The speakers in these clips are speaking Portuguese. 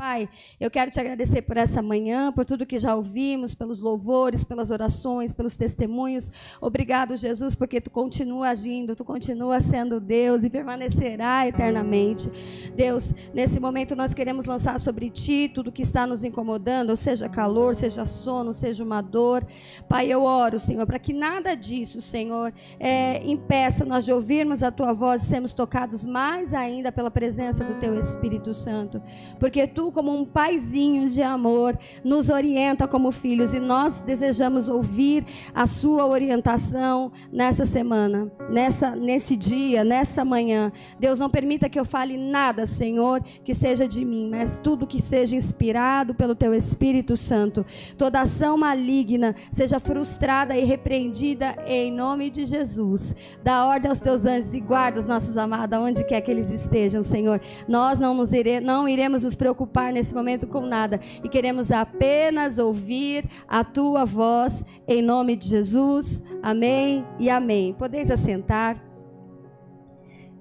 Pai, eu quero te agradecer por essa manhã, por tudo que já ouvimos, pelos louvores, pelas orações, pelos testemunhos. Obrigado, Jesus, porque tu continua agindo, tu continua sendo Deus e permanecerá eternamente. Deus, nesse momento nós queremos lançar sobre ti tudo que está nos incomodando, seja calor, seja sono, seja uma dor. Pai, eu oro, Senhor, para que nada disso, Senhor, é, impeça nós de ouvirmos a tua voz e sermos tocados mais ainda pela presença do teu Espírito Santo. Porque tu como um paizinho de amor, nos orienta como filhos e nós desejamos ouvir a sua orientação nessa semana, nessa nesse dia, nessa manhã. Deus não permita que eu fale nada, Senhor, que seja de mim, mas tudo que seja inspirado pelo teu Espírito Santo. Toda ação maligna seja frustrada e repreendida em nome de Jesus. Dá ordem aos teus anjos e guarda os nossos amados onde quer que eles estejam, Senhor. Nós não nos ire, não iremos nos preocupar preocupar nesse momento com nada e queremos apenas ouvir a tua voz em nome de Jesus. Amém e amém. Podeis assentar.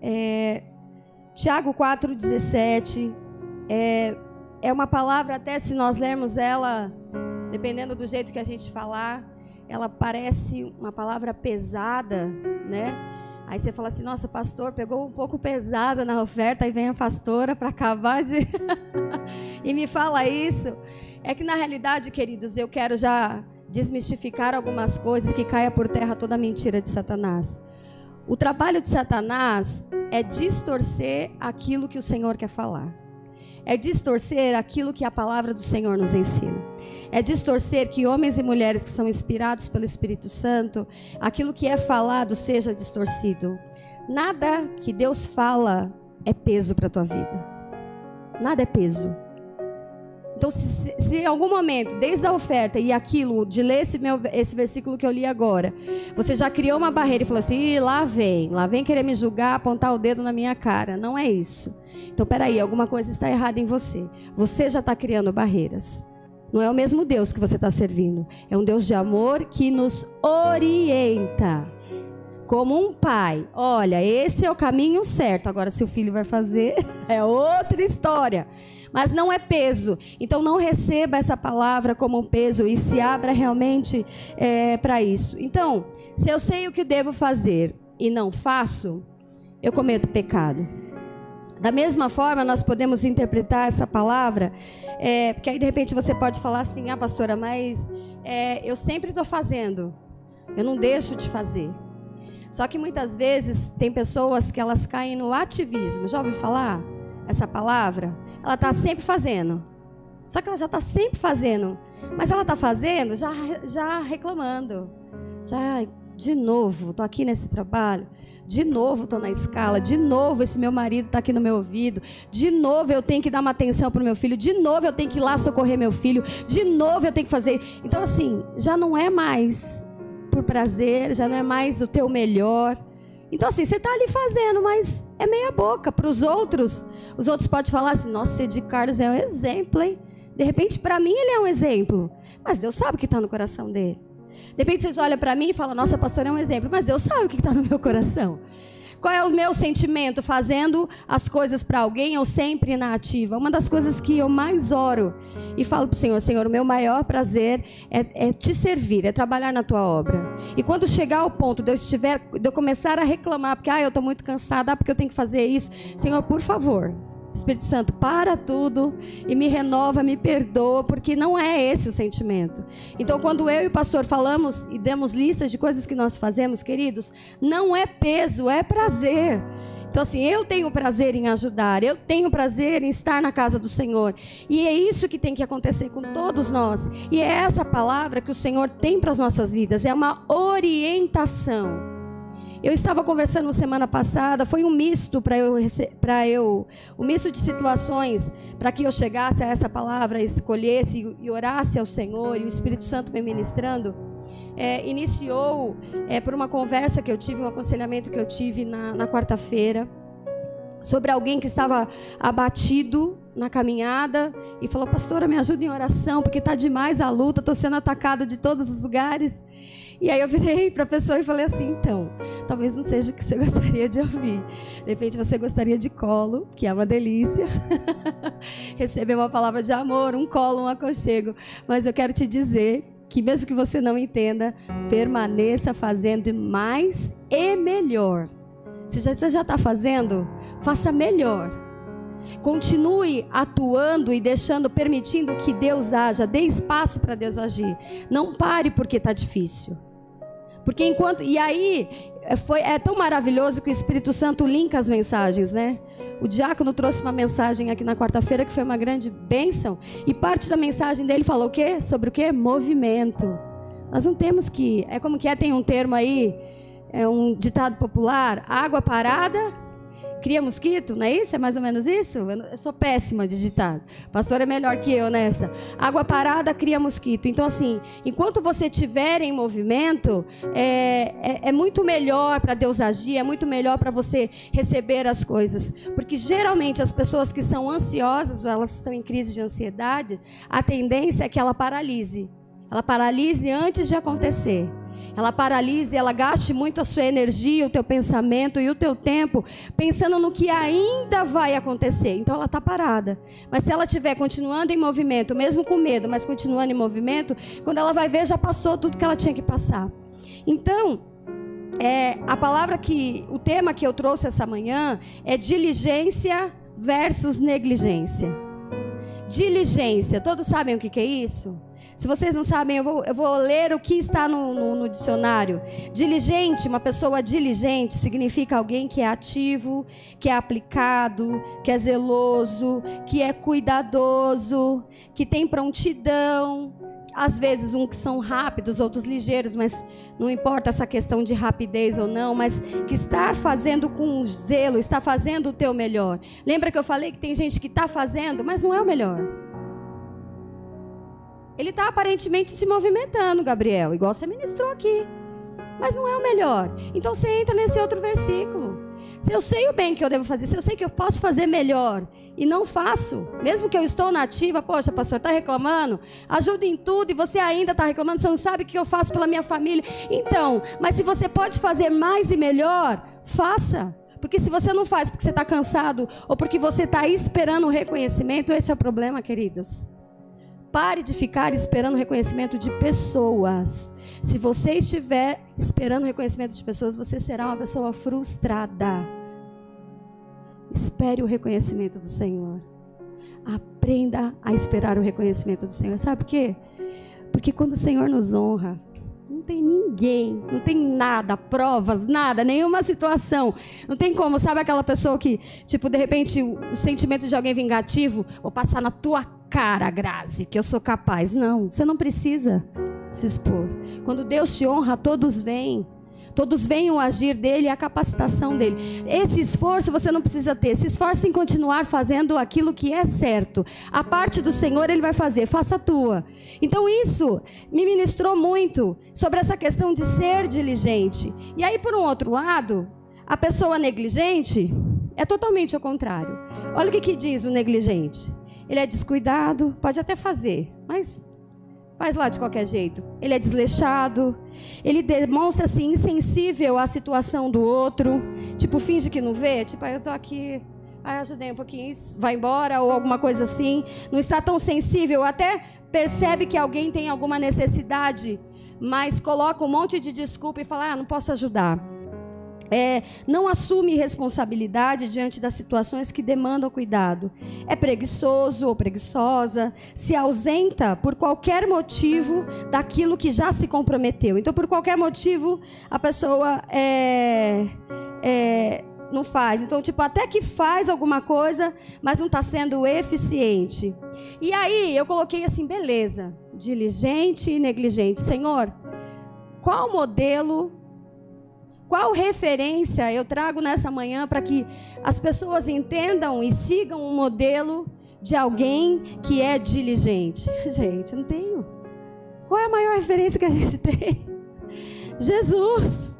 É, Tiago 4,17 é, é uma palavra, até se nós lermos ela, dependendo do jeito que a gente falar, ela parece uma palavra pesada, né? Aí você fala assim: nossa, pastor, pegou um pouco pesada na oferta, aí vem a pastora para acabar de. e me fala isso. É que na realidade, queridos, eu quero já desmistificar algumas coisas que caia por terra toda a mentira de Satanás. O trabalho de Satanás é distorcer aquilo que o Senhor quer falar é distorcer aquilo que a palavra do Senhor nos ensina. É distorcer que homens e mulheres que são inspirados pelo Espírito Santo, aquilo que é falado seja distorcido. Nada que Deus fala é peso para a tua vida. Nada é peso. Então, se, se, em algum momento, desde a oferta e aquilo, de ler esse, meu, esse versículo que eu li agora, você já criou uma barreira e falou assim: lá vem, lá vem querer me julgar, apontar o dedo na minha cara. Não é isso. Então, peraí, alguma coisa está errada em você. Você já está criando barreiras. Não é o mesmo Deus que você está servindo. É um Deus de amor que nos orienta. Como um pai. Olha, esse é o caminho certo. Agora, se o filho vai fazer, é outra história. Mas não é peso. Então, não receba essa palavra como um peso e se abra realmente é, para isso. Então, se eu sei o que devo fazer e não faço, eu cometo pecado. Da mesma forma, nós podemos interpretar essa palavra, é, porque aí de repente você pode falar assim: ah, pastora, mas é, eu sempre estou fazendo, eu não deixo de fazer. Só que muitas vezes tem pessoas que elas caem no ativismo. Já ouviu falar essa palavra? Ela está sempre fazendo. Só que ela já está sempre fazendo. Mas ela está fazendo já, já reclamando. Já, de novo, estou aqui nesse trabalho. De novo estou na escala, de novo esse meu marido está aqui no meu ouvido, de novo eu tenho que dar uma atenção para o meu filho, de novo eu tenho que ir lá socorrer meu filho, de novo eu tenho que fazer. Então, assim, já não é mais por prazer, já não é mais o teu melhor. Então, assim, você está ali fazendo, mas é meia boca. Para os outros, os outros podem falar assim: nossa, Ed Carlos é um exemplo, hein? De repente, para mim, ele é um exemplo. Mas Deus sabe o que está no coração dele. De repente vocês olham para mim e falam: Nossa, pastor é um exemplo. Mas Deus sabe o que está no meu coração. Qual é o meu sentimento fazendo as coisas para alguém ou sempre na ativa? Uma das coisas que eu mais oro e falo para o Senhor: Senhor, o meu maior prazer é, é, te servir, é trabalhar na tua obra. E quando chegar ao ponto de eu, estiver, de eu começar a reclamar, porque ah, eu estou muito cansada, ah, porque eu tenho que fazer isso, Senhor, por favor, Espírito Santo, para tudo e me renova, me perdoa, porque não é esse o sentimento. Então, quando eu e o pastor falamos e demos listas de coisas que nós fazemos, queridos, não é peso, é prazer. Então, assim, eu tenho prazer em ajudar, eu tenho prazer em estar na casa do Senhor. E é isso que tem que acontecer com todos nós. E é essa palavra que o Senhor tem para as nossas vidas, é uma orientação. Eu estava conversando semana passada, foi um misto para eu, para eu, um misto de situações para que eu chegasse a essa palavra, escolhesse e orasse ao Senhor e o Espírito Santo me ministrando. É, iniciou é, por uma conversa que eu tive, um aconselhamento que eu tive na, na quarta-feira sobre alguém que estava abatido na caminhada e falou: Pastora, me ajuda em oração, porque está demais a luta, estou sendo atacado de todos os lugares. E aí eu virei para a pessoa e falei assim: então, talvez não seja o que você gostaria de ouvir. De repente você gostaria de colo, que é uma delícia. receber uma palavra de amor, um colo, um aconchego. Mas eu quero te dizer que mesmo que você não entenda, permaneça fazendo mais e melhor. Se você já está fazendo, faça melhor. Continue atuando e deixando, permitindo que Deus haja. Dê espaço para Deus agir. Não pare porque está difícil. Porque enquanto. E aí, é, foi, é tão maravilhoso que o Espírito Santo linka as mensagens, né? O diácono trouxe uma mensagem aqui na quarta-feira que foi uma grande bênção. E parte da mensagem dele falou o quê? Sobre o quê? Movimento. Nós não temos que. É como que é, tem um termo aí, é um ditado popular: água parada cria mosquito, não é isso? É mais ou menos isso? Eu sou péssima de ditado. Pastor é melhor que eu nessa. Água parada cria mosquito. Então, assim, enquanto você estiver em movimento, é, é, é muito melhor para Deus agir, é muito melhor para você receber as coisas. Porque geralmente as pessoas que são ansiosas ou elas estão em crise de ansiedade, a tendência é que ela paralise. Ela paralise antes de acontecer ela paralisa e ela gaste muito a sua energia, o teu pensamento e o teu tempo pensando no que ainda vai acontecer. Então ela está parada. Mas se ela estiver continuando em movimento, mesmo com medo, mas continuando em movimento, quando ela vai ver, já passou tudo que ela tinha que passar. Então, é, a palavra que, o tema que eu trouxe essa manhã é diligência versus negligência. Diligência, todos sabem o que, que é isso? Se vocês não sabem, eu vou, eu vou ler o que está no, no, no, dicionário. Diligente, uma pessoa diligente, significa alguém que é ativo, que é aplicado, que é zeloso, que é cuidadoso, que tem prontidão. Às vezes, uns que são rápidos, outros ligeiros, mas não importa essa questão de rapidez ou não, mas que está fazendo com zelo, está fazendo o teu melhor. Lembra que eu falei que tem gente que está fazendo, mas não é o melhor. Ele está aparentemente se movimentando, Gabriel, igual você ministrou aqui. Mas não é o melhor. Então você entra nesse outro versículo. Se eu sei o bem que eu devo fazer, se eu sei que eu posso fazer melhor e não faço, mesmo que eu estou na ativa, poxa, pastor, está reclamando, ajuda em tudo e você ainda está reclamando, você não sabe o que eu faço pela minha família. Então, mas se você pode fazer mais e melhor, faça. Porque se você não faz porque você está cansado ou porque você está esperando o reconhecimento, esse é o problema, queridos. Pare de ficar esperando reconhecimento de pessoas. Se você estiver esperando reconhecimento de pessoas, você será uma pessoa frustrada. Espere o reconhecimento do Senhor. Aprenda a esperar o reconhecimento do Senhor. Sabe por quê? Porque quando o Senhor nos honra, não tem ninguém, não tem nada, provas, nada, nenhuma situação. Não tem como, sabe aquela pessoa que, tipo, de repente, o sentimento de alguém vingativo, vou passar na tua cara, Grazi, que eu sou capaz. Não, você não precisa se expor. Quando Deus te honra, todos vêm. Todos veem o agir dele a capacitação dele. Esse esforço você não precisa ter. Se esforce em continuar fazendo aquilo que é certo. A parte do Senhor ele vai fazer, faça a tua. Então isso me ministrou muito sobre essa questão de ser diligente. E aí, por um outro lado, a pessoa negligente é totalmente ao contrário. Olha o que, que diz o negligente ele é descuidado, pode até fazer, mas faz lá de qualquer jeito. Ele é desleixado, ele demonstra assim insensível à situação do outro, tipo finge que não vê, tipo, ah, eu tô aqui, ah, ajudei um pouquinho, vai embora ou alguma coisa assim. Não está tão sensível, até percebe que alguém tem alguma necessidade, mas coloca um monte de desculpa e fala: "Ah, não posso ajudar" é, não assume responsabilidade diante das situações que demandam cuidado. É preguiçoso ou preguiçosa, se ausenta por qualquer motivo daquilo que já se comprometeu. Então, por qualquer motivo, a pessoa é, é, não faz. Então, tipo, até que faz alguma coisa, mas não está sendo eficiente. E aí, eu coloquei assim, beleza, diligente e negligente. Senhor, qual modelo qual referência eu trago nessa manhã para que as pessoas entendam e sigam um modelo de alguém que é diligente? Gente, não tenho. Qual é a maior referência que a gente tem? Jesus.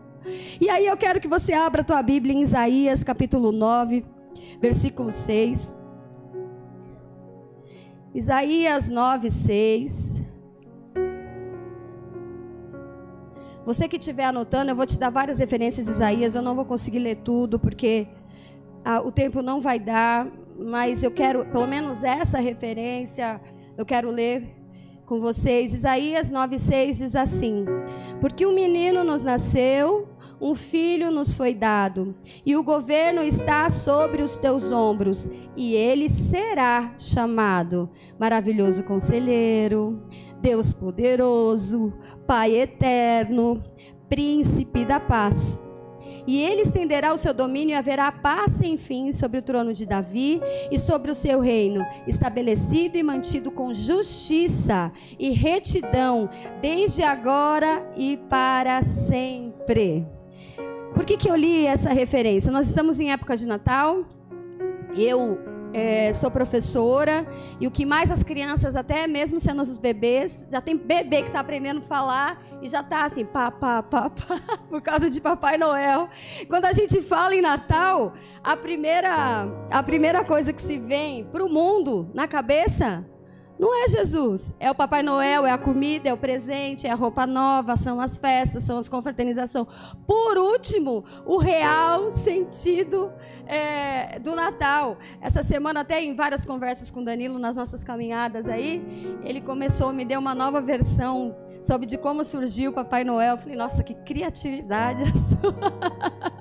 E aí eu quero que você abra a tua Bíblia em Isaías capítulo 9, versículo 6. Isaías 9, 6. Você que estiver anotando, eu vou te dar várias referências de Isaías. Eu não vou conseguir ler tudo, porque ah, o tempo não vai dar. mas eu quero, pelo menos essa referência, eu quero ler com vocês. Isaías 9,6 diz assim: Porque um menino nos nasceu, um filho nos foi dado, e o governo está sobre os teus ombros, e ele será chamado Maravilhoso Conselheiro, Deus Poderoso, Pai Eterno, Príncipe da Paz. E ele estenderá o seu domínio e haverá paz sem fim sobre o trono de Davi e sobre o seu reino, estabelecido e mantido com justiça e retidão, desde agora e para sempre. Por que, que eu li essa referência? Nós estamos em época de Natal. Eu é, sou professora e o que mais as crianças, até mesmo sendo os bebês, já tem bebê que está aprendendo a falar e já está assim, pá, pá, pá, pá, por causa de Papai Noel. Quando a gente fala em Natal, a primeira, a primeira coisa que se vem para o mundo na cabeça não é Jesus, é o Papai Noel, é a comida, é o presente, é a roupa nova, são as festas, são as confraternizações. Por último, o real sentido é, do Natal. Essa semana, até em várias conversas com Danilo, nas nossas caminhadas aí, ele começou, me deu uma nova versão sobre de como surgiu o Papai Noel. Eu falei, nossa, que criatividade a sua.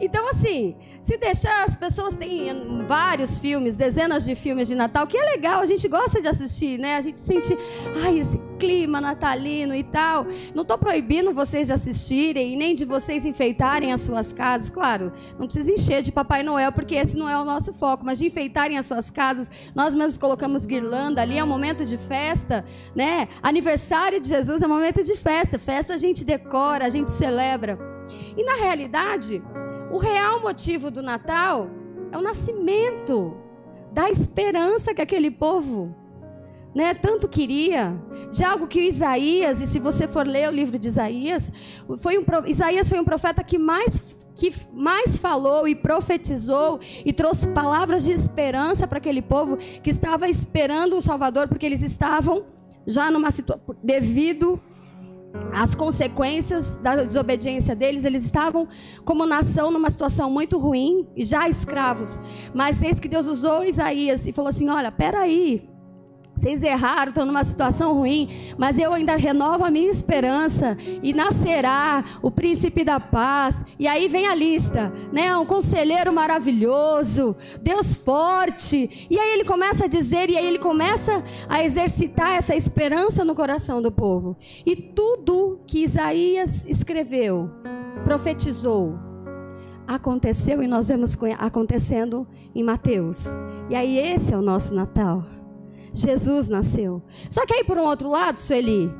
Então, assim, se deixar, as pessoas têm vários filmes, dezenas de filmes de Natal, que é legal, a gente gosta de assistir, né? A gente sente, ai, esse clima natalino e tal. Não estou proibindo vocês de assistirem nem de vocês enfeitarem as suas casas. Claro, não precisa encher de Papai Noel, porque esse não é o nosso foco, mas de enfeitarem as suas casas. Nós mesmos colocamos guirlanda ali, é um momento de festa, né? Aniversário de Jesus é um momento de festa. Festa a gente decora, a gente celebra. E na realidade, o real motivo do Natal é o nascimento da esperança que aquele povo né, tanto queria, de algo que Isaías, e se você for ler o livro de Isaías, foi um, Isaías foi um profeta que mais, que mais falou e profetizou e trouxe palavras de esperança para aquele povo que estava esperando um Salvador, porque eles estavam já numa situação, devido as consequências da desobediência deles, eles estavam como nação numa situação muito ruim e já escravos. Mas eis que Deus usou Isaías e falou assim: Olha, peraí, vocês erraram, estão numa situação ruim, mas eu ainda renovo a minha esperança e nascerá o príncipe da paz. E aí vem a lista, né? Um conselheiro maravilhoso, Deus forte. E aí ele começa a dizer, e aí ele começa a exercitar essa esperança no coração do povo. E tudo que Isaías escreveu, profetizou, aconteceu e nós vemos acontecendo em Mateus. E aí esse é o nosso Natal. Jesus nasceu. Só que aí, por um outro lado, Sueli,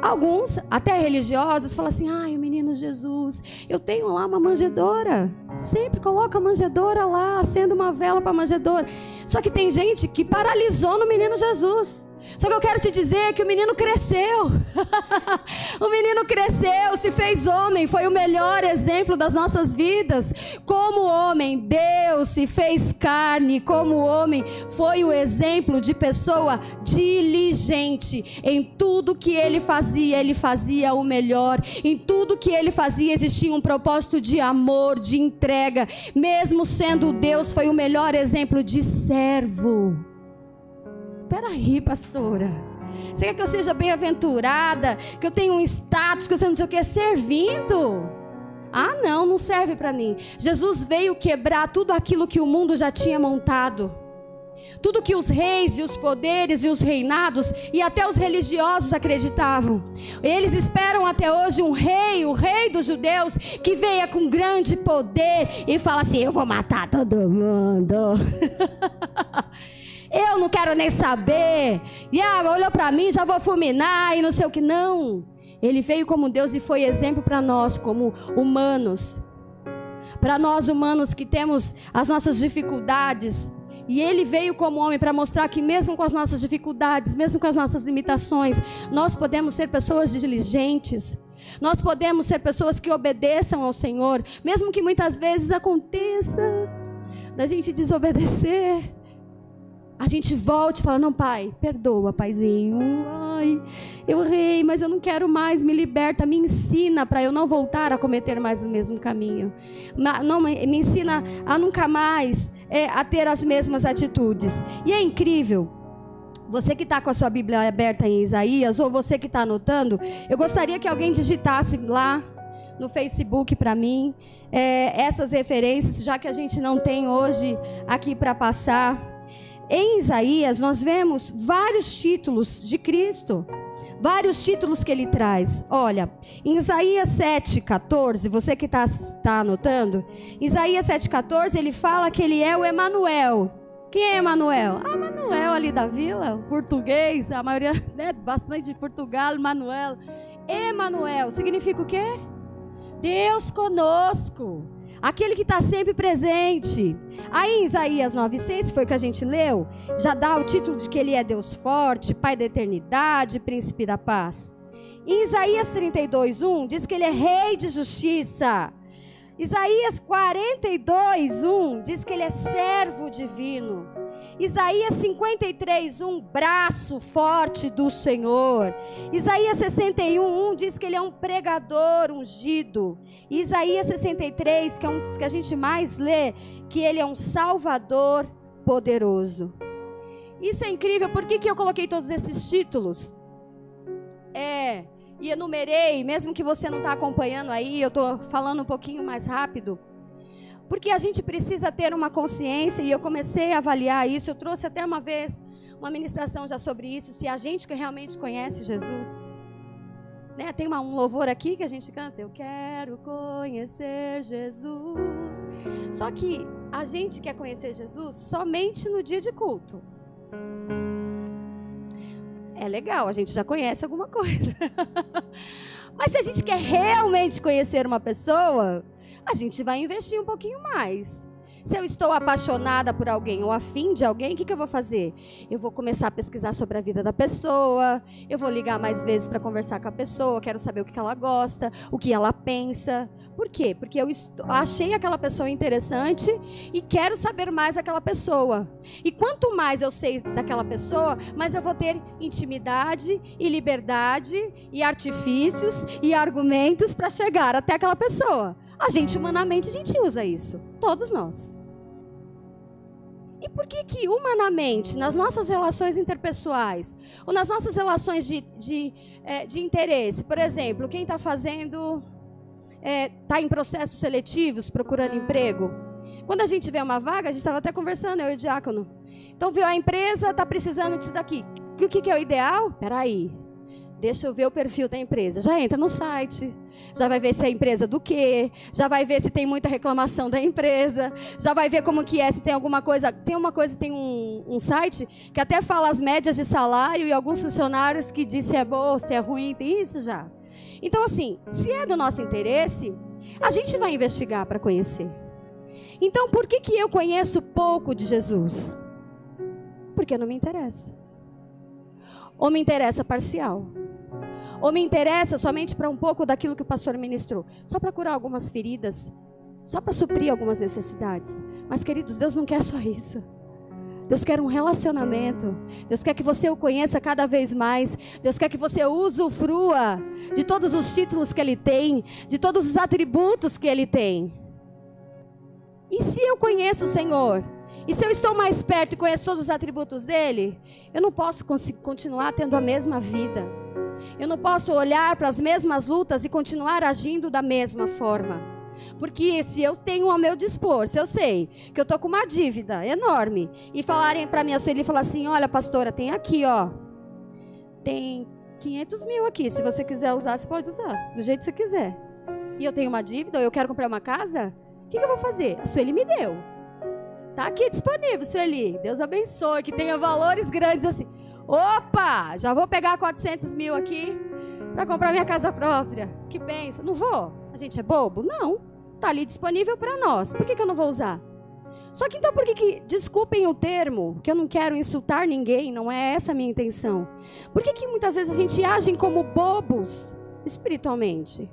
alguns, até religiosos, falam assim: ai, o menino Jesus, eu tenho lá uma manjedora. Sempre coloca a manjedora lá, acende uma vela para a manjedora. Só que tem gente que paralisou no menino Jesus. Só que eu quero te dizer que o menino cresceu. o menino cresceu, se fez homem, foi o melhor exemplo das nossas vidas. Como homem, Deus se fez carne, como homem, foi o exemplo de pessoa diligente. Em tudo que ele fazia, ele fazia o melhor. Em tudo que ele fazia, existia um propósito de amor, de entrega. Mesmo sendo Deus, foi o melhor exemplo de servo. Peraí, pastora. Você quer que eu seja bem-aventurada? Que eu tenha um status, que eu seja não sei o que, servindo? Ah, não, não serve para mim. Jesus veio quebrar tudo aquilo que o mundo já tinha montado. Tudo que os reis e os poderes e os reinados e até os religiosos acreditavam. Eles esperam até hoje um rei, o rei dos judeus, que venha com grande poder e fala assim: Eu vou matar todo mundo. Eu não quero nem saber. E ah, olhou para mim, já vou fulminar e não sei o que. Não. Ele veio como Deus e foi exemplo para nós, como humanos. Para nós humanos que temos as nossas dificuldades. E ele veio como homem para mostrar que, mesmo com as nossas dificuldades, mesmo com as nossas limitações, nós podemos ser pessoas diligentes. Nós podemos ser pessoas que obedeçam ao Senhor, mesmo que muitas vezes aconteça da gente desobedecer. A gente volte e fala: Não, pai, perdoa, paizinho. Ai, eu errei, mas eu não quero mais, me liberta, me ensina para eu não voltar a cometer mais o mesmo caminho. Não, me ensina a nunca mais é, a ter as mesmas atitudes. E é incrível. Você que está com a sua Bíblia aberta em Isaías, ou você que está anotando, eu gostaria que alguém digitasse lá no Facebook para mim é, essas referências, já que a gente não tem hoje aqui para passar. Em Isaías, nós vemos vários títulos de Cristo. Vários títulos que ele traz. Olha, em Isaías 7,14, você que está tá anotando, Isaías 7,14, ele fala que ele é o Emanuel. Quem é Emanuel? Ah, Manuel ali da vila, português, a maioria, né, bastante de Portugal, Manuel. Emanuel significa o quê? Deus conosco aquele que está sempre presente. Aí em Isaías 9,6, foi o que a gente leu, já dá o título de que ele é Deus forte, Pai da eternidade, Príncipe da paz. Em Isaías 32,1 diz que ele é Rei de justiça. Isaías 42:1 diz que ele é servo divino. Isaías 53, um braço forte do Senhor. Isaías 61, 1 diz que ele é um pregador ungido. Isaías 63, que é um dos que a gente mais lê, que ele é um salvador poderoso. Isso é incrível. Por que, que eu coloquei todos esses títulos? É, e enumerei, mesmo que você não está acompanhando aí, eu estou falando um pouquinho mais rápido. Porque a gente precisa ter uma consciência, e eu comecei a avaliar isso. Eu trouxe até uma vez uma ministração já sobre isso. Se a gente que realmente conhece Jesus. Né? Tem uma, um louvor aqui que a gente canta. Eu quero conhecer Jesus. Só que a gente quer conhecer Jesus somente no dia de culto é legal, a gente já conhece alguma coisa. Mas se a gente quer realmente conhecer uma pessoa, a gente vai investir um pouquinho mais. Se eu estou apaixonada por alguém ou afim de alguém, o que, que eu vou fazer? Eu vou começar a pesquisar sobre a vida da pessoa, eu vou ligar mais vezes para conversar com a pessoa, quero saber o que, ela gosta, o que ela pensa. Por quê? Porque eu achei aquela pessoa interessante e quero saber mais daquela pessoa. E quanto mais eu sei daquela pessoa, mais eu vou ter intimidade e liberdade e artifícios e argumentos para chegar até aquela pessoa. A gente, humanamente, a gente usa isso. Todos nós. E por que que, humanamente, nas nossas relações interpessoais, ou nas nossas relações de, de, é, de interesse, por exemplo, quem está fazendo, está é, tá em processos seletivos, procurando emprego, quando a gente vê uma vaga, a gente estava até conversando, eu e o diácono. Então, viu, a empresa está precisando disso daqui. O que, que é o ideal? Peraí, Deixa eu ver o perfil da empresa. Já entra no site, já vai ver se é empresa do quê, já vai ver se tem muita reclamação da empresa, já vai ver como que é, se tem alguma coisa. Tem uma coisa, tem um, um site que até fala as médias de salário e alguns funcionários que diz se é bom, se é ruim, tem isso já. Então, assim, se é do nosso interesse, a gente vai investigar para conhecer. Então, por que, que eu conheço pouco de Jesus? Porque não me interessa. Ou me interessa parcial. Ou me interessa somente para um pouco daquilo que o pastor ministrou, só para curar algumas feridas, só para suprir algumas necessidades. Mas, queridos, Deus não quer só isso. Deus quer um relacionamento. Deus quer que você o conheça cada vez mais. Deus quer que você usufrua de todos os títulos que Ele tem, de todos os atributos que Ele tem. E se eu conheço o Senhor, e se eu estou mais perto e conheço todos os atributos dele, eu não posso continuar tendo a mesma vida. Eu não posso olhar para as mesmas lutas e continuar agindo da mesma forma. Porque se eu tenho ao meu dispor, se eu sei que eu estou com uma dívida enorme, e falarem para minha filha e falar assim: olha, pastora, tem aqui, ó, tem 500 mil aqui. Se você quiser usar, você pode usar, do jeito que você quiser. E eu tenho uma dívida, ou eu quero comprar uma casa, o que, que eu vou fazer? A Sueli me deu. Tá aqui disponível, Sueli. Deus abençoe, que tenha valores grandes assim. Opa, já vou pegar 400 mil aqui para comprar minha casa própria. Que pensa? Não vou? A gente é bobo? Não. Tá ali disponível para nós. Por que, que eu não vou usar? Só que então por que, que, desculpem o termo, que eu não quero insultar ninguém, não é essa a minha intenção. Por que, que muitas vezes a gente age como bobos espiritualmente?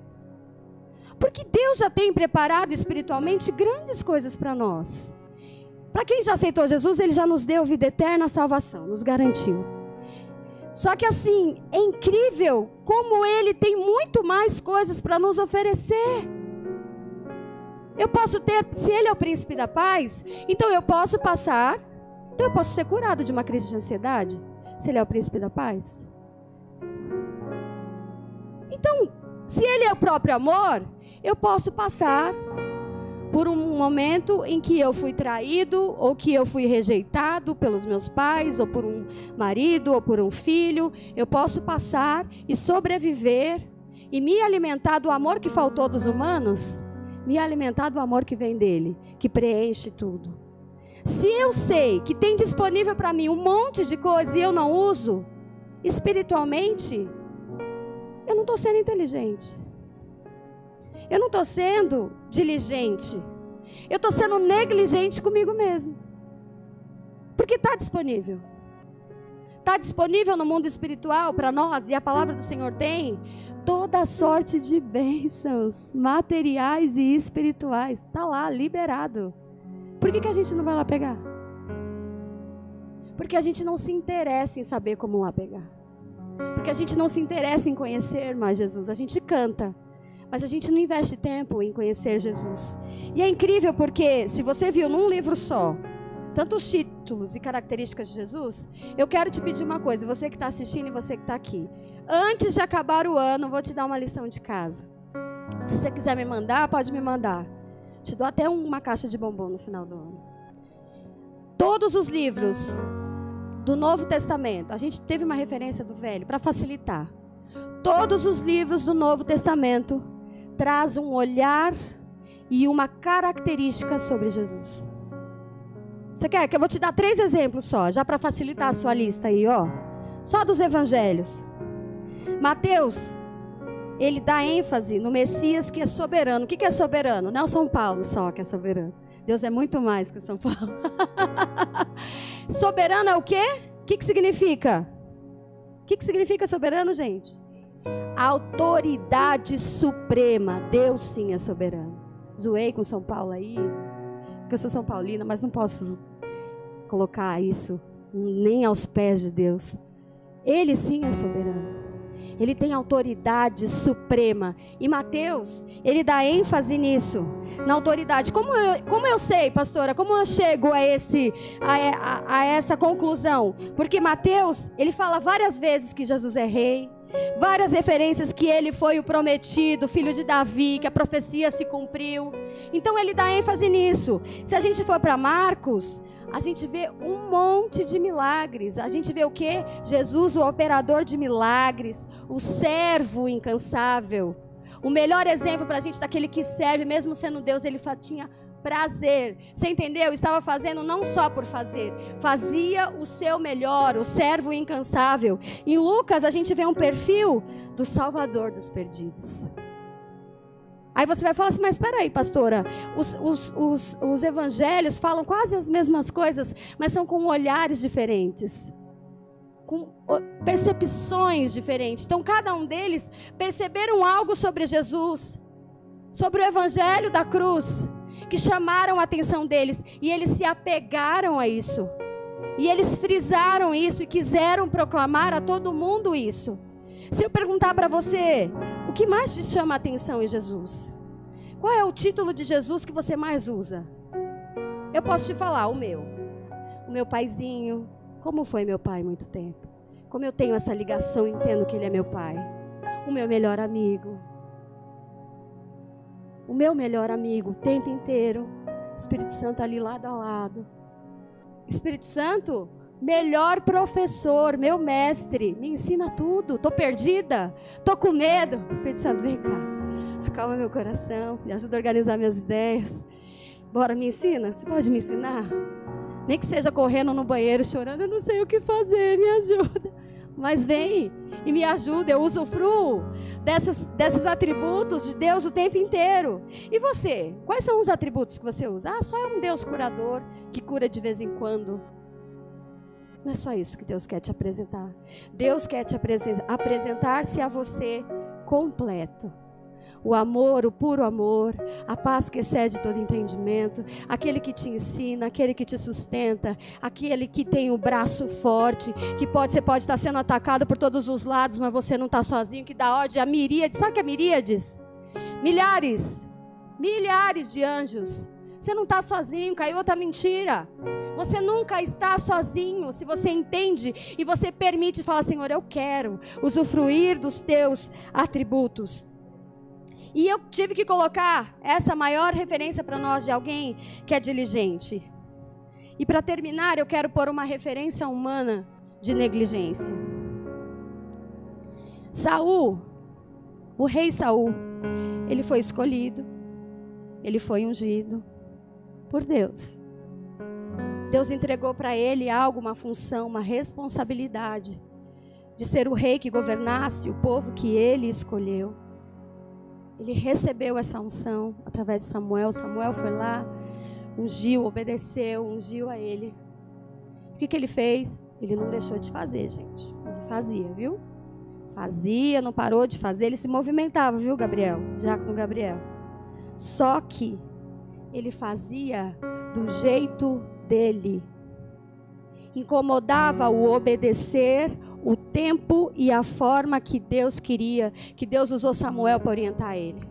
Porque Deus já tem preparado espiritualmente grandes coisas para nós. Para quem já aceitou Jesus, ele já nos deu vida eterna, salvação, nos garantiu. Só que assim, é incrível como ele tem muito mais coisas para nos oferecer. Eu posso ter, se ele é o príncipe da paz, então eu posso passar, então eu posso ser curado de uma crise de ansiedade, se ele é o príncipe da paz. Então, se ele é o próprio amor, eu posso passar por um momento em que eu fui traído, ou que eu fui rejeitado pelos meus pais, ou por um marido, ou por um filho. Eu posso passar e sobreviver e me alimentar do amor que faltou dos humanos, me alimentar do amor que vem dele, que preenche tudo. Se eu sei que tem disponível para mim um monte de coisa e eu não uso, espiritualmente, eu não estou sendo inteligente. Eu não estou sendo diligente. Eu estou sendo negligente comigo mesmo. Porque está disponível. Está disponível no mundo espiritual para nós, e a palavra do Senhor tem toda sorte de bênçãos materiais e espirituais. Está lá, liberado. Por que, que a gente não vai lá pegar? Porque a gente não se interessa em saber como lá pegar. Porque a gente não se interessa em conhecer mais Jesus. A gente canta, mas a gente não investe tempo em conhecer Jesus. E é incrível porque, se você viu num livro só, tanto os títulos e características de Jesus, eu quero te pedir uma coisa, você que está assistindo e você que está aqui. Antes de acabar o ano, vou te dar uma lição de casa. Se você quiser me mandar, pode me mandar. Te dou até uma caixa de bombom no final do ano. Todos os livros do Novo Testamento, a gente teve uma referência do Velho para facilitar. Todos os livros do Novo Testamento traz um olhar e uma característica sobre Jesus. Você quer que eu vou te dar três exemplos só, já para facilitar a sua lista aí, ó. Só dos evangelhos. Mateus, ele dá ênfase no Messias que é soberano. O que é soberano? Não é São Paulo só que é soberano. Deus é muito mais que São Paulo. soberano é o quê? O que, que significa? O que, que significa soberano, gente? Autoridade suprema. Deus sim é soberano. Zoei com São Paulo aí, porque eu sou São Paulina, mas não posso colocar isso nem aos pés de Deus. Ele sim é soberano. Ele tem autoridade suprema. E Mateus, ele dá ênfase nisso, na autoridade. Como eu, como eu sei, pastora, como eu chego a, esse, a, a, a essa conclusão? Porque Mateus, ele fala várias vezes que Jesus é rei, Várias referências que ele foi o prometido, filho de Davi, que a profecia se cumpriu. Então ele dá ênfase nisso. Se a gente for para Marcos, a gente vê um monte de milagres. A gente vê o que? Jesus, o operador de milagres, o servo incansável. O melhor exemplo para a gente daquele que serve, mesmo sendo Deus, ele tinha prazer. Você entendeu? Estava fazendo não só por fazer, fazia o seu melhor, o servo incansável. Em Lucas, a gente vê um perfil do Salvador dos perdidos. Aí você vai falar assim, mas espera aí, pastora, os, os, os, os evangelhos falam quase as mesmas coisas, mas são com olhares diferentes com percepções diferentes. Então, cada um deles perceberam algo sobre Jesus, sobre o evangelho da cruz que chamaram a atenção deles e eles se apegaram a isso. E eles frisaram isso e quiseram proclamar a todo mundo isso. Se eu perguntar para você, o que mais te chama a atenção em Jesus? Qual é o título de Jesus que você mais usa? Eu posso te falar o meu. O meu paizinho, como foi meu pai muito tempo. Como eu tenho essa ligação, entendo que ele é meu pai. O meu melhor amigo, o meu melhor amigo o tempo inteiro. Espírito Santo ali lado a lado. Espírito Santo, melhor professor, meu mestre, me ensina tudo. Tô perdida, tô com medo. Espírito Santo, vem cá. Acalma meu coração, me ajuda a organizar minhas ideias. Bora, me ensina? Você pode me ensinar? Nem que seja correndo no banheiro chorando, eu não sei o que fazer, me ajuda mas vem e me ajuda. Eu usufruo dessas, desses atributos de Deus o tempo inteiro. E você? Quais são os atributos que você usa? Ah, só é um Deus curador que cura de vez em quando. Não é só isso que Deus quer te apresentar. Deus quer te apresentar-se a você completo. O amor, o puro amor, a paz que excede todo entendimento, aquele que te ensina, aquele que te sustenta, aquele que tem o braço forte, que pode, você pode estar sendo atacado por todos os lados, mas você não está sozinho, que dá ordem a miríades, sabe o que é miríades? Milhares, milhares de anjos. Você não está sozinho, caiu outra mentira. Você nunca está sozinho se você entende e você permite falar, Senhor, eu quero usufruir dos teus atributos. E eu tive que colocar essa maior referência para nós de alguém que é diligente. E para terminar, eu quero pôr uma referência humana de negligência. Saul, o rei Saul, ele foi escolhido, ele foi ungido por Deus. Deus entregou para ele algo, uma função, uma responsabilidade de ser o rei que governasse o povo que ele escolheu. Ele recebeu essa unção através de Samuel. Samuel foi lá, ungiu, obedeceu, ungiu a ele. O que, que ele fez? Ele não deixou de fazer, gente. Ele fazia, viu? Fazia, não parou de fazer. Ele se movimentava, viu, Gabriel? Diácono Gabriel. Só que ele fazia do jeito dele. Incomodava o obedecer, o tempo e a forma que Deus queria, que Deus usou Samuel para orientar ele.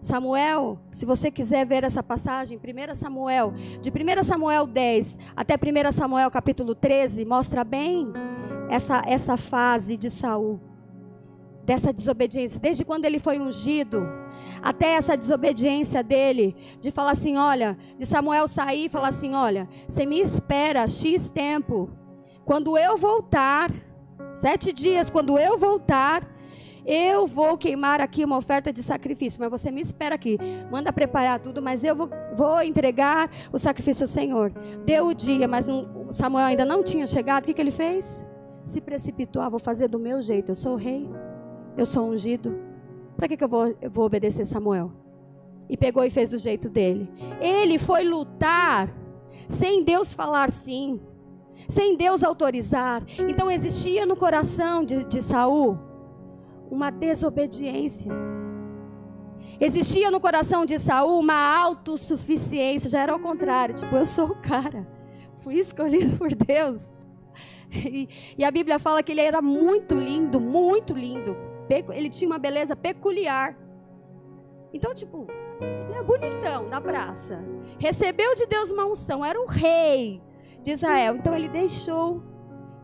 Samuel, se você quiser ver essa passagem, 1 Samuel, de 1 Samuel 10 até 1 Samuel capítulo 13, mostra bem essa, essa fase de Saul, dessa desobediência, desde quando ele foi ungido, até essa desobediência dele, de falar assim: olha, de Samuel sair e falar assim: olha, você me espera X tempo, quando eu voltar, sete dias, quando eu voltar, eu vou queimar aqui uma oferta de sacrifício, mas você me espera aqui. Manda preparar tudo, mas eu vou, vou entregar o sacrifício ao Senhor. Deu o dia, mas Samuel ainda não tinha chegado. O que, que ele fez? Se precipitou. Ah, vou fazer do meu jeito. Eu sou rei. Eu sou ungido. Para que, que eu, vou, eu vou obedecer Samuel? E pegou e fez do jeito dele. Ele foi lutar sem Deus falar sim sem Deus autorizar. Então existia no coração de, de Saul uma desobediência. Existia no coração de Saul uma autossuficiência, já era ao contrário, tipo, eu sou o cara, fui escolhido por Deus. E, e a Bíblia fala que ele era muito lindo, muito lindo. Ele tinha uma beleza peculiar. Então, tipo, ele é bonitão na praça. Recebeu de Deus uma unção, era o rei de Israel. Então ele deixou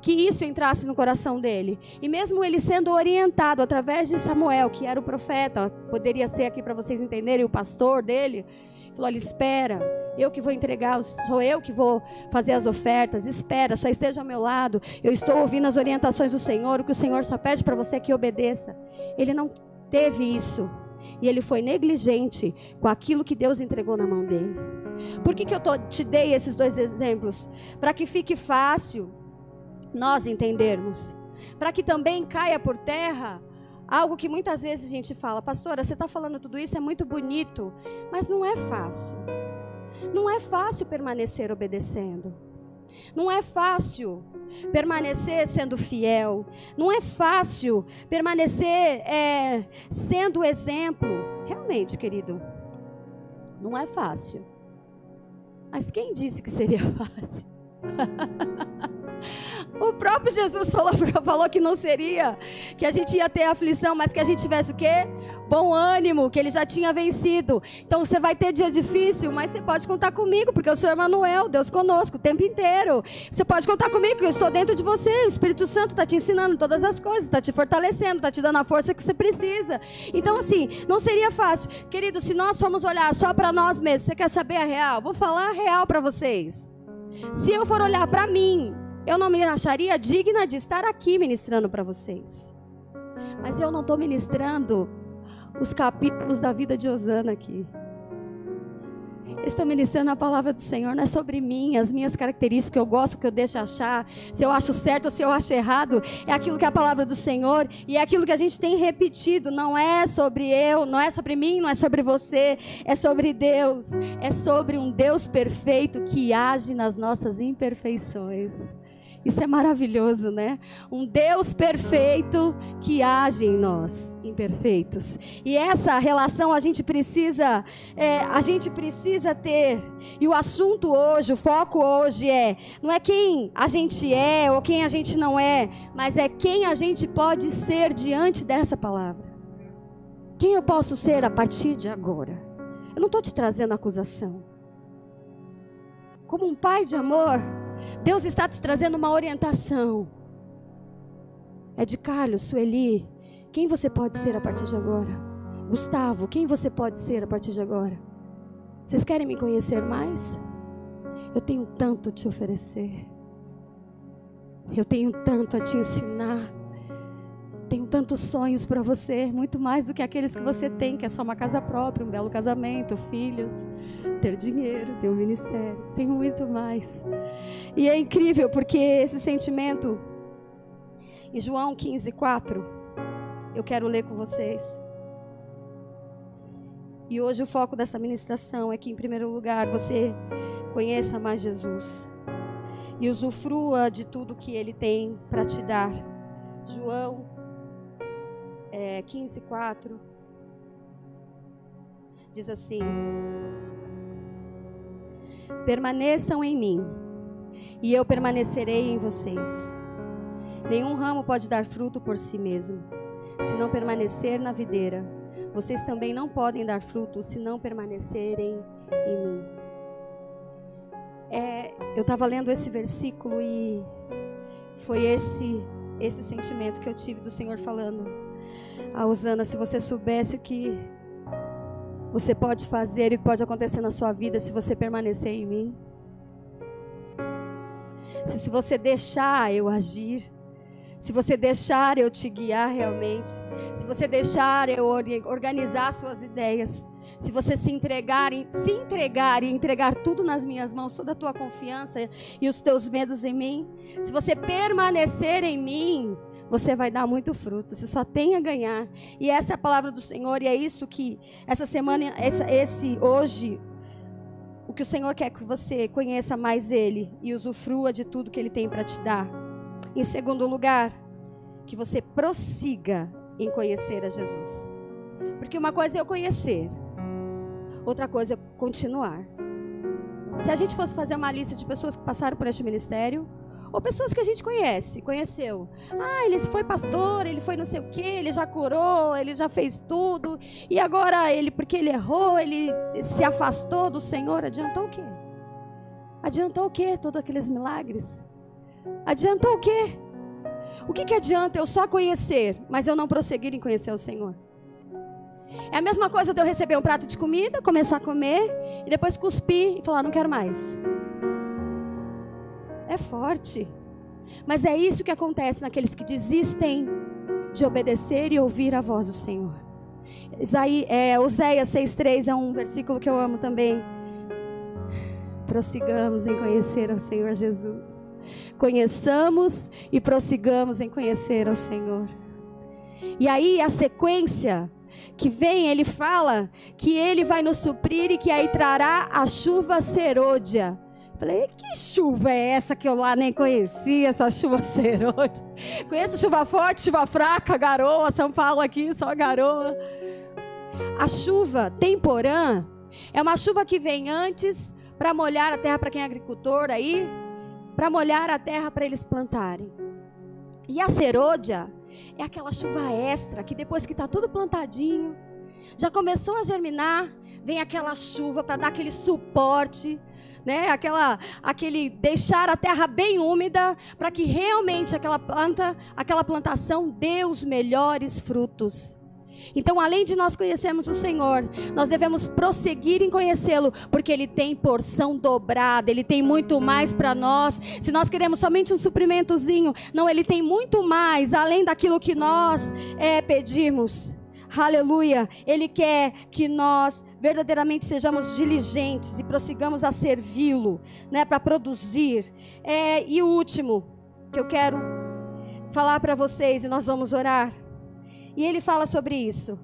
que isso entrasse no coração dele. E mesmo ele sendo orientado através de Samuel, que era o profeta, poderia ser aqui para vocês entenderem, o pastor dele, falou: olha, espera, eu que vou entregar, sou eu que vou fazer as ofertas, espera, só esteja ao meu lado. Eu estou ouvindo as orientações do Senhor, o que o Senhor só pede para você é que obedeça. Ele não teve isso. E ele foi negligente com aquilo que Deus entregou na mão dele. Por que, que eu tô, te dei esses dois exemplos? Para que fique fácil nós entendermos. Para que também caia por terra algo que muitas vezes a gente fala, pastora, você está falando tudo isso, é muito bonito, mas não é fácil. Não é fácil permanecer obedecendo. Não é fácil permanecer sendo fiel. Não é fácil permanecer é, sendo exemplo. Realmente, querido, não é fácil. Mas quem disse que seria fácil? O próprio Jesus falou, falou que não seria, que a gente ia ter aflição, mas que a gente tivesse o quê? Bom ânimo, que ele já tinha vencido. Então você vai ter dia difícil, mas você pode contar comigo, porque eu sou Emanuel, Deus conosco o tempo inteiro. Você pode contar comigo, que eu estou dentro de você. O Espírito Santo está te ensinando todas as coisas, está te fortalecendo, está te dando a força que você precisa. Então, assim, não seria fácil. Querido, se nós formos olhar só para nós mesmos, você quer saber a real? Vou falar a real para vocês. Se eu for olhar para mim, eu não me acharia digna de estar aqui ministrando para vocês. Mas eu não estou ministrando os capítulos da vida de Osana aqui. Eu estou ministrando a palavra do Senhor, não é sobre mim, as minhas características, que eu gosto, que eu deixo achar, se eu acho certo ou se eu acho errado, é aquilo que é a palavra do Senhor e é aquilo que a gente tem repetido, não é sobre eu, não é sobre mim, não é sobre você, é sobre Deus, é sobre um Deus perfeito que age nas nossas imperfeições Isso é maravilhoso, né? Um Deus perfeito que age em nós, imperfeitos. E essa relação a gente precisa, é, a gente precisa ter. E o assunto hoje, o foco hoje é não é quem a gente é ou quem a gente não é, mas é quem a gente pode ser diante dessa palavra. Quem eu posso ser a partir de agora? Eu não estou te trazendo acusação. Como um pai de amor, Deus está te trazendo uma orientação. É de Carlos, Sueli, quem você pode ser a partir de agora? Gustavo, quem você pode ser a partir de agora? Vocês querem me conhecer mais? Eu tenho tanto a te oferecer. Eu tenho tanto a te ensinar. Tenho tantos sonhos para você, muito mais do que aqueles que você tem, que é só uma casa própria, um belo casamento, filhos, ter dinheiro, ter um ministério. Tenho muito mais. E é incrível porque esse sentimento, em João 15, 4, eu quero ler com vocês. E hoje o foco dessa ministração é que, em primeiro lugar, você conheça mais Jesus e usufrua de tudo que Ele tem para te dar. João é, 15, 4, diz assim: Permaneçam em mim, e eu permanecerei em vocês. Nenhum ramo pode dar fruto por si mesmo, se não permanecer na videira. Vocês também não podem dar fruto se não permanecerem em mim. É, eu estava lendo esse versículo e foi esse esse sentimento que eu tive do Senhor falando a Osana, se você soubesse o que você pode fazer e o que pode acontecer na sua vida se você permanecer em mim. Se, se você deixar eu agir, se você deixar eu te guiar realmente, se você deixar eu organizar suas ideias, se você se entregar, se entregar e entregar tudo nas minhas mãos, toda a tua confiança e os teus medos em mim, se você permanecer em mim, você vai dar muito fruto. Você só tem a ganhar. E essa é a palavra do Senhor e é isso que essa semana, essa, esse hoje, o que o Senhor quer que você conheça mais Ele e usufrua de tudo que Ele tem para te dar. Em segundo lugar, que você prossiga em conhecer a Jesus. Porque uma coisa é eu conhecer, outra coisa é continuar. Se a gente fosse fazer uma lista de pessoas que passaram por este ministério, ou pessoas que a gente conhece, conheceu. Ah, ele foi pastor, ele foi não sei o quê, ele já curou, ele já fez tudo. E agora ele, porque ele errou, ele se afastou do Senhor. Adiantou o quê? Adiantou o quê? Todos aqueles milagres? Adiantou o quê? O que, que adianta eu só conhecer, mas eu não prosseguir em conhecer o Senhor? É a mesma coisa de eu receber um prato de comida, começar a comer e depois cuspir e falar, não quero mais. É forte. Mas é isso que acontece naqueles que desistem de obedecer e ouvir a voz do Senhor. Isaí, é, Oséias 6,3 é um versículo que eu amo também. Prossigamos em conhecer ao Senhor Jesus. Conheçamos e prossigamos em conhecer ao Senhor. E aí a sequência que vem, ele fala que ele vai nos suprir e que aí trará a chuva serôdia Falei, que chuva é essa que eu lá nem conhecia, essa chuva serôdia? Conheço chuva forte, chuva fraca, garoa, São Paulo aqui, só garoa. A chuva temporã é uma chuva que vem antes para molhar a terra para quem é agricultor aí, para molhar a terra para eles plantarem. E a serôdia é aquela chuva extra que depois que está tudo plantadinho, já começou a germinar, vem aquela chuva para dar aquele suporte né? Aquela, aquele deixar a terra bem úmida para que realmente aquela planta, aquela plantação dê os melhores frutos. Então, além de nós conhecermos o Senhor, nós devemos prosseguir em conhecê-lo, porque Ele tem porção dobrada, Ele tem muito mais para nós. Se nós queremos somente um suprimentozinho, não, Ele tem muito mais, além daquilo que nós é, pedimos. Aleluia. Ele quer que nós verdadeiramente sejamos diligentes e prossigamos a servi-lo, né, para produzir. É, e o último que eu quero falar para vocês e nós vamos orar. E ele fala sobre isso: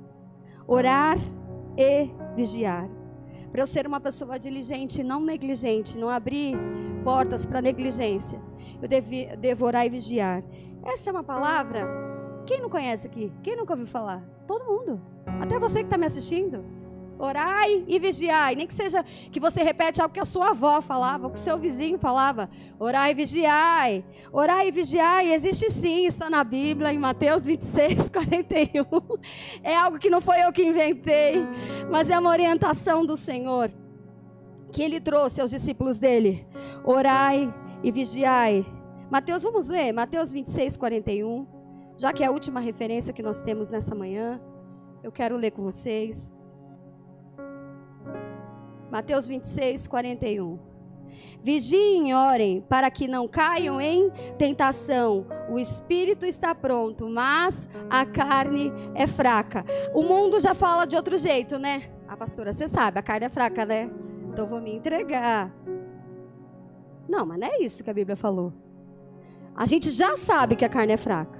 orar e vigiar. para eu ser uma pessoa diligente, não negligente, não abrir portas para negligência. Eu devo, devo orar e vigiar. Essa é uma palavra. Quem não conhece aqui? Quem nunca ouviu falar? Todo mundo. Até você que está me assistindo. Orai e vigiai. Nem que seja que você repete algo que a sua avó falava, ou que o seu vizinho falava. Orai e vigiai. Orai e vigiai. Existe sim, está na Bíblia, em Mateus 26, 41. É algo que não foi eu que inventei, mas é uma orientação do Senhor que ele trouxe aos discípulos dele. Orai e vigiai. Mateus, vamos ler? Mateus 26, 41. Já que é a última referência que nós temos nessa manhã, eu quero ler com vocês. Mateus 26, 41. Vigiem e orem para que não caiam em tentação. O espírito está pronto, mas a carne é fraca. O mundo já fala de outro jeito, né? A pastora, você sabe, a carne é fraca, né? Então vou me entregar. Não, mas não é isso que a Bíblia falou. A gente já sabe que a carne é fraca.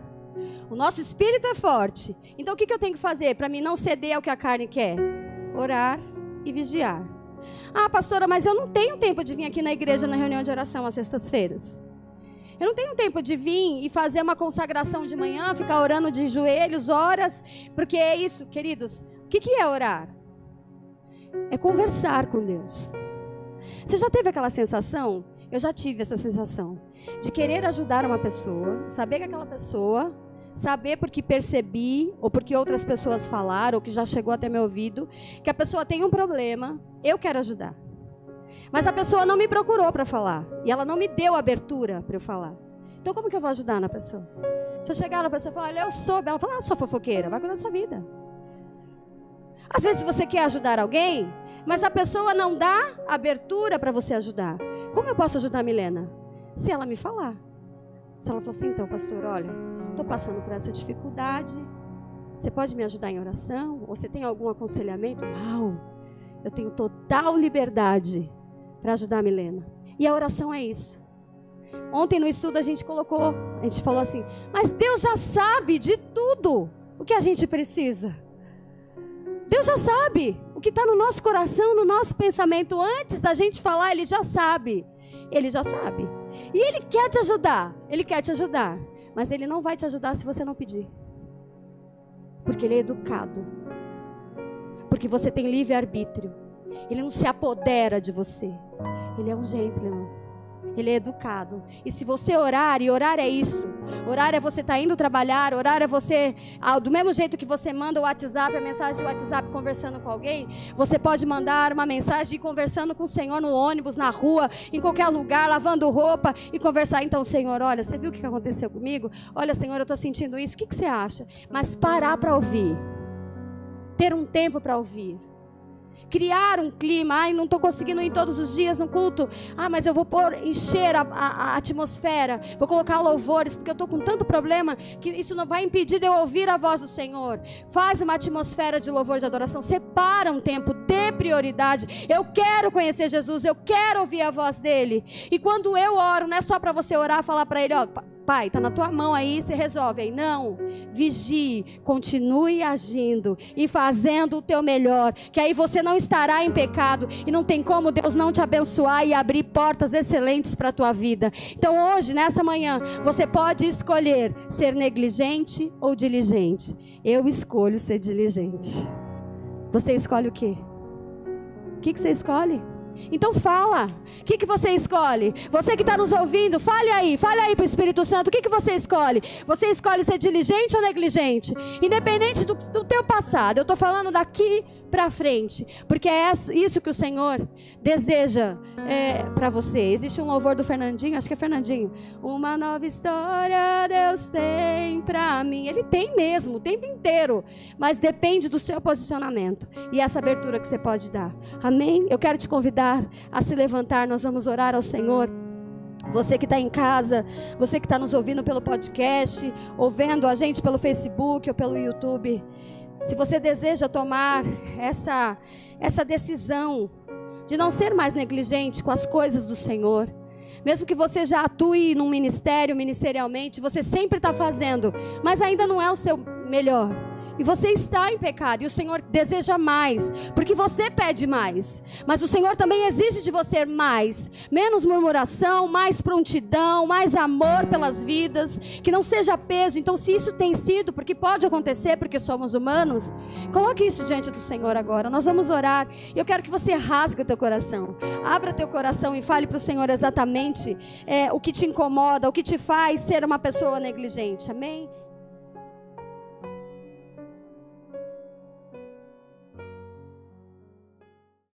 O nosso espírito é forte. Então o que, eu tenho que fazer para mim não ceder ao que a carne quer? Orar e vigiar. Ah, pastora, mas eu não tenho tempo de vir aqui na igreja na reunião de oração às sextas-feiras. Eu não tenho tempo de vir e fazer uma consagração de manhã, ficar orando de joelhos, horas, porque é isso, queridos. O que, é orar? É conversar com Deus. Você já teve aquela sensação? Eu já tive essa sensação de querer ajudar uma pessoa, saber que aquela pessoa saber porque percebi, ou porque outras pessoas falaram, ou que já chegou até meu ouvido, que a pessoa tem um problema, eu quero ajudar. Mas a pessoa não me procurou para falar, e ela não me deu abertura para eu falar. Então como que eu vou ajudar na pessoa? Se eu chegar na pessoa e falar, olha, eu soube, ela fala, ah, sou fofoqueira, vai cuidar da sua vida. Às vezes você quer ajudar alguém, mas a pessoa não dá abertura para você ajudar. Como eu posso ajudar a Milena? Se ela me falar. Se ela falar assim, então, pastor, olha, estou passando por essa dificuldade. Você pode me ajudar em oração? Ou você tem algum aconselhamento? Uau! Eu tenho total liberdade para ajudar a Milena. E a oração é isso. Ontem no estudo a gente colocou, a gente falou assim: mas Deus já sabe de tudo o que a gente precisa. Deus já sabe o que está no nosso coração, no nosso pensamento. Antes da gente falar, Ele já sabe. Ele já sabe. E Ele quer te ajudar. Ele quer te ajudar. Mas Ele não vai te ajudar se você não pedir. Porque Ele é educado. Porque você tem livre-arbítrio. Ele não se apodera de você. Ele é um gentleman ele é educado. E se você orar, e orar é isso. Orar é você estar tá indo trabalhar, orar é você, ah, do mesmo jeito que você manda o WhatsApp, a mensagem do WhatsApp conversando com alguém, você pode mandar uma mensagem conversando com o Senhor no ônibus, na rua, em qualquer lugar, lavando roupa e conversar. Então, Senhor, olha, você viu o que aconteceu comigo? Olha, Senhor, eu estou sentindo isso. O que, que você acha? Mas parar para ouvir. Ter um tempo para ouvir criar um clima. Ai, não estou conseguindo ir todos os dias no culto. Ah, mas eu vou pôr, encher a, a, a atmosfera. Vou colocar louvores, porque eu estou com tanto problema que isso não vai impedir de eu ouvir a voz do Senhor. Faz uma atmosfera de louvor de adoração. Separa um tempo, dê prioridade. Eu quero conhecer Jesus, eu quero ouvir a voz dele. E quando eu oro, não é só para você orar, falar para ele, ó Pai, está na tua mão aí, você resolve aí. Não, vigie, continue agindo e fazendo o teu melhor, que aí você não estará em pecado e não tem como Deus não te abençoar e abrir portas excelentes para a tua vida. Então hoje, nessa manhã, você pode escolher ser negligente ou diligente. Eu escolho ser diligente. Você escolhe o quê? O que, que você escolhe? Então fala. O que, que você escolhe? Você que está nos ouvindo, fale aí, fale aí para o Espírito Santo. O que, que você escolhe? Você escolhe ser diligente ou negligente? Independente do, do teu passado. Eu estou falando daqui para frente, porque é isso que o Senhor deseja é, para você. Existe um louvor do Fernandinho, acho que é Fernandinho. Uma nova história Deus tem para mim. Ele tem mesmo, o tempo inteiro, mas depende do seu posicionamento e essa abertura que você pode dar. Amém? Eu quero te convidar a se levantar, nós vamos orar ao Senhor. Você que está em casa, você que está nos ouvindo pelo podcast, ouvindo a gente pelo Facebook ou pelo YouTube. Se você deseja tomar essa, essa decisão de não ser mais negligente com as coisas do Senhor, mesmo que você já atue num ministério, ministerialmente, você sempre está fazendo, mas ainda não é o seu melhor. E você está em pecado e o Senhor deseja mais, porque você pede mais. Mas o Senhor também exige de você mais, menos murmuração, mais prontidão, mais amor pelas vidas, que não seja peso. Então, se isso tem sido, porque pode acontecer, porque somos humanos, coloque isso diante do Senhor agora. Nós vamos orar. Eu quero que você rasgue o teu coração. Abra teu coração e fale para o Senhor exatamente é, o que te incomoda, o que te faz ser uma pessoa negligente. Amém?